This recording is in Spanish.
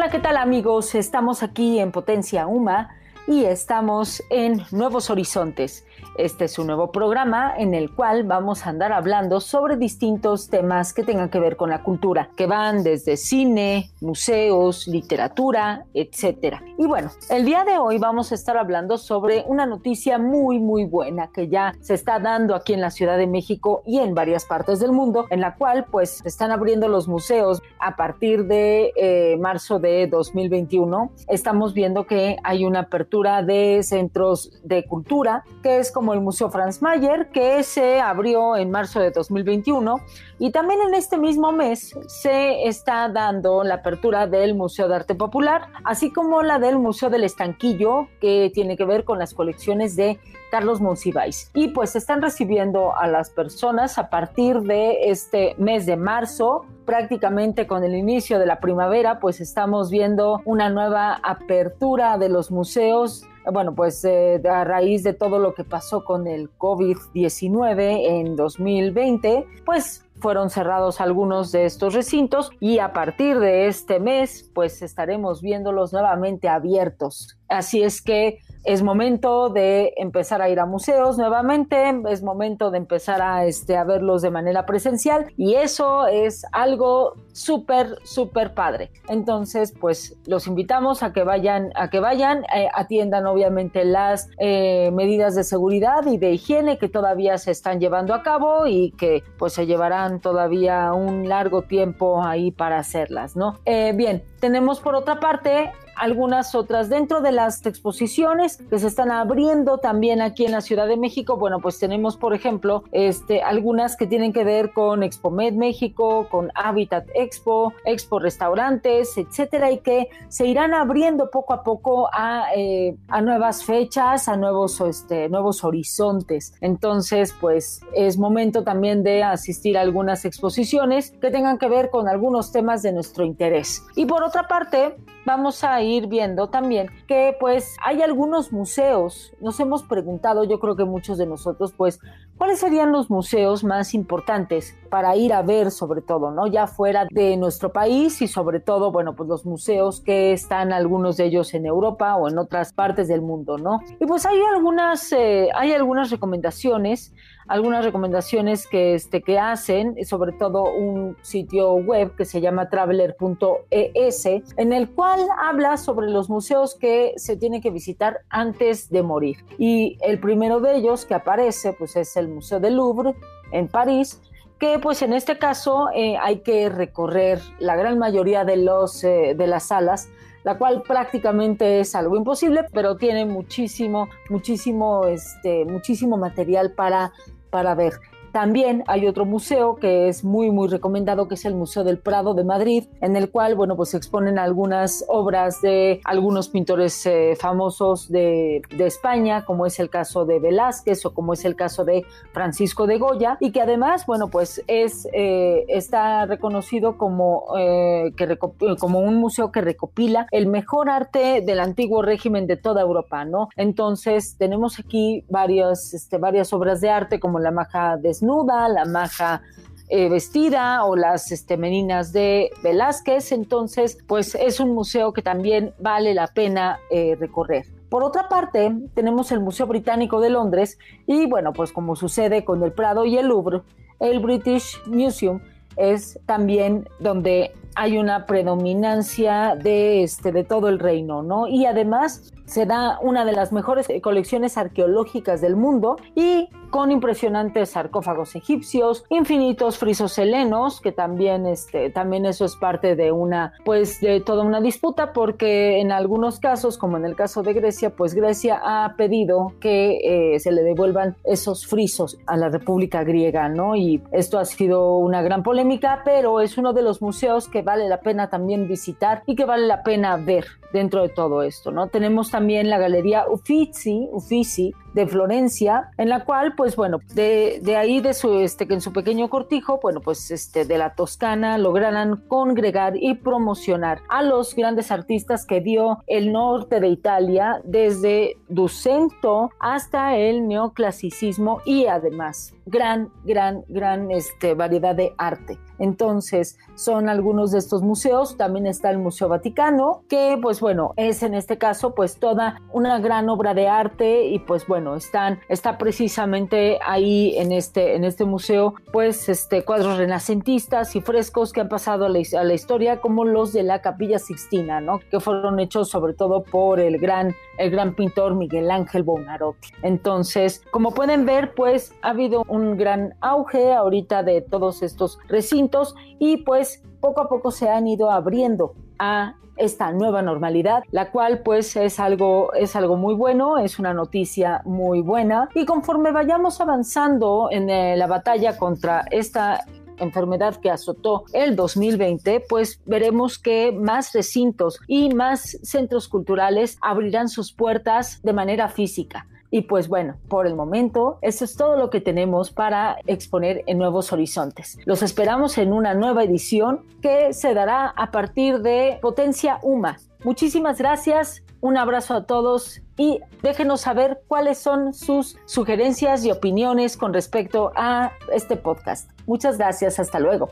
Hola, ¿qué tal amigos? Estamos aquí en Potencia Uma y estamos en Nuevos Horizontes. Este es un nuevo programa en el cual vamos a andar hablando sobre distintos temas que tengan que ver con la cultura, que van desde cine, museos, literatura, etcétera. Y bueno, el día de hoy vamos a estar hablando sobre una noticia muy muy buena que ya se está dando aquí en la Ciudad de México y en varias partes del mundo, en la cual pues están abriendo los museos a partir de eh, marzo de 2021. Estamos viendo que hay una apertura de centros de cultura que es como el Museo Franz Mayer, que se abrió en marzo de 2021. Y también en este mismo mes se está dando la apertura del Museo de Arte Popular, así como la del Museo del Estanquillo, que tiene que ver con las colecciones de Carlos Monsiváis. Y pues están recibiendo a las personas a partir de este mes de marzo, prácticamente con el inicio de la primavera, pues estamos viendo una nueva apertura de los museos bueno, pues eh, a raíz de todo lo que pasó con el COVID-19 en 2020, pues fueron cerrados algunos de estos recintos y a partir de este mes pues estaremos viéndolos nuevamente abiertos. Así es que es momento de empezar a ir a museos nuevamente, es momento de empezar a, este, a verlos de manera presencial y eso es algo súper, súper padre. Entonces, pues los invitamos a que vayan, a que vayan, eh, atiendan obviamente las eh, medidas de seguridad y de higiene que todavía se están llevando a cabo y que pues se llevarán todavía un largo tiempo ahí para hacerlas, ¿no? Eh, bien, tenemos por otra parte algunas otras dentro de las exposiciones que se están abriendo también aquí en la Ciudad de México. Bueno, pues tenemos, por ejemplo, este, algunas que tienen que ver con Expomed México, con Habitat Expo, Expo Restaurantes, etcétera, y que se irán abriendo poco a poco a, eh, a nuevas fechas, a nuevos, este, nuevos horizontes. Entonces, pues es momento también de asistir a algunas exposiciones que tengan que ver con algunos temas de nuestro interés. Y por otra parte, vamos a ir viendo también que pues hay algunos museos, nos hemos preguntado, yo creo que muchos de nosotros, pues, ¿cuáles serían los museos más importantes para ir a ver sobre todo, ¿no? Ya fuera de nuestro país y sobre todo, bueno, pues los museos que están algunos de ellos en Europa o en otras partes del mundo, ¿no? Y pues hay algunas, eh, hay algunas recomendaciones algunas recomendaciones que, este, que hacen, sobre todo un sitio web que se llama traveler.es, en el cual habla sobre los museos que se tienen que visitar antes de morir. Y el primero de ellos que aparece, pues es el Museo del Louvre en París, que pues en este caso eh, hay que recorrer la gran mayoría de, los, eh, de las salas la cual prácticamente es algo imposible, pero tiene muchísimo, muchísimo, este, muchísimo material para para ver. También hay otro museo que es muy, muy recomendado, que es el Museo del Prado de Madrid, en el cual, bueno, pues se exponen algunas obras de algunos pintores eh, famosos de, España, como es el caso de Velázquez o como es el caso de Francisco de Goya, y que además, bueno, pues es, eh, está reconocido como, eh, que como un museo que recopila el mejor arte del antiguo régimen de toda Europa, ¿no? Entonces, tenemos aquí varias, este, varias obras de arte, como la maja de desnuda, la maja eh, vestida o las este, meninas de Velázquez. Entonces, pues es un museo que también vale la pena eh, recorrer. Por otra parte, tenemos el Museo Británico de Londres y bueno, pues como sucede con el Prado y el Louvre, el British Museum es también donde hay una predominancia de, este, de todo el reino, ¿no? Y además se da una de las mejores colecciones arqueológicas del mundo y con impresionantes sarcófagos egipcios, infinitos frisos helenos, que también, este, también eso es parte de una, pues de toda una disputa, porque en algunos casos, como en el caso de Grecia, pues Grecia ha pedido que eh, se le devuelvan esos frisos a la República Griega, ¿no? Y esto ha sido una gran polémica, pero es uno de los museos que vale la pena también visitar y que vale la pena ver. Dentro de todo esto, ¿no? Tenemos también la Galería Uffizi, Uffizi de Florencia, en la cual, pues bueno, de, de ahí de su, este, en su pequeño cortijo, bueno, pues este, de la Toscana lograran congregar y promocionar a los grandes artistas que dio el norte de Italia, desde Ducento hasta el neoclasicismo y además gran, gran, gran este, variedad de arte. Entonces, son algunos de estos museos. También está el Museo Vaticano, que pues bueno, es en este caso pues toda una gran obra de arte y pues bueno, están, está precisamente ahí en este, en este museo pues este, cuadros renacentistas y frescos que han pasado a la, historia como los de la Capilla Sixtina, ¿no? Que fueron hechos sobre todo por el gran, el gran pintor Miguel Ángel Bonarotti. Entonces, como pueden ver, pues ha habido un gran auge ahorita de todos estos recintos y pues poco a poco se han ido abriendo a esta nueva normalidad, la cual pues es algo, es algo muy bueno, es una noticia muy buena y conforme vayamos avanzando en eh, la batalla contra esta enfermedad que azotó el 2020, pues veremos que más recintos y más centros culturales abrirán sus puertas de manera física. Y pues bueno, por el momento, eso es todo lo que tenemos para exponer en Nuevos Horizontes. Los esperamos en una nueva edición que se dará a partir de Potencia UMA. Muchísimas gracias, un abrazo a todos y déjenos saber cuáles son sus sugerencias y opiniones con respecto a este podcast. Muchas gracias, hasta luego.